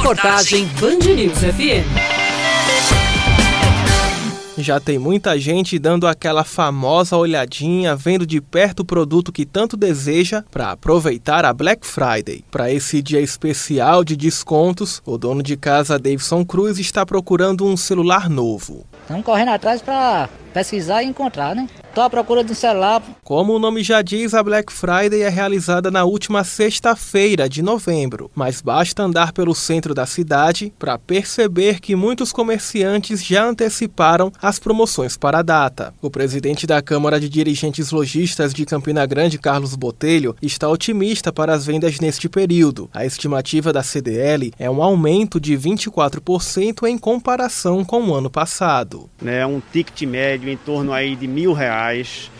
Reportagem Band News FM. Já tem muita gente dando aquela famosa olhadinha, vendo de perto o produto que tanto deseja para aproveitar a Black Friday. Para esse dia especial de descontos, o dono de casa Davidson Cruz está procurando um celular novo. Estamos correndo atrás para pesquisar e encontrar, né? Estou à procura de um celular. Como o nome já diz, a Black Friday é realizada na última sexta-feira de novembro, mas basta andar pelo centro da cidade para perceber que muitos comerciantes já anteciparam as promoções para a data. O presidente da Câmara de Dirigentes Logistas de Campina Grande, Carlos Botelho, está otimista para as vendas neste período. A estimativa da CDL é um aumento de 24% em comparação com o ano passado. É um ticket médio em torno aí de mil reais.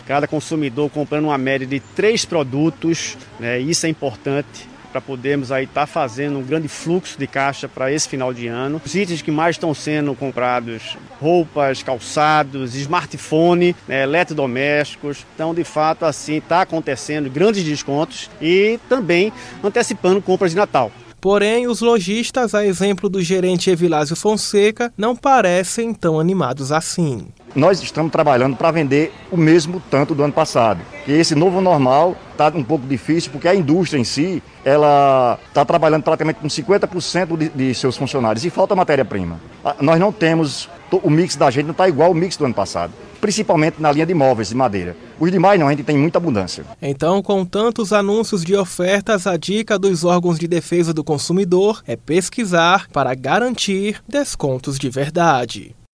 Cada consumidor comprando uma média de três produtos, né? Isso é importante para podermos aí estar tá fazendo um grande fluxo de caixa para esse final de ano. Os itens que mais estão sendo comprados, roupas, calçados, smartphone, né, eletrodomésticos. Então, de fato, assim, está acontecendo grandes descontos e também antecipando compras de Natal. Porém, os lojistas, a exemplo do gerente Evilásio Fonseca, não parecem tão animados assim. Nós estamos trabalhando para vender o mesmo tanto do ano passado. E esse novo normal está um pouco difícil porque a indústria em si ela está trabalhando praticamente com 50% de, de seus funcionários e falta matéria-prima. Nós não temos o mix da gente não está igual ao mix do ano passado, principalmente na linha de móveis de madeira. Os demais não, a gente tem muita abundância. Então, com tantos anúncios de ofertas, a dica dos órgãos de defesa do consumidor é pesquisar para garantir descontos de verdade.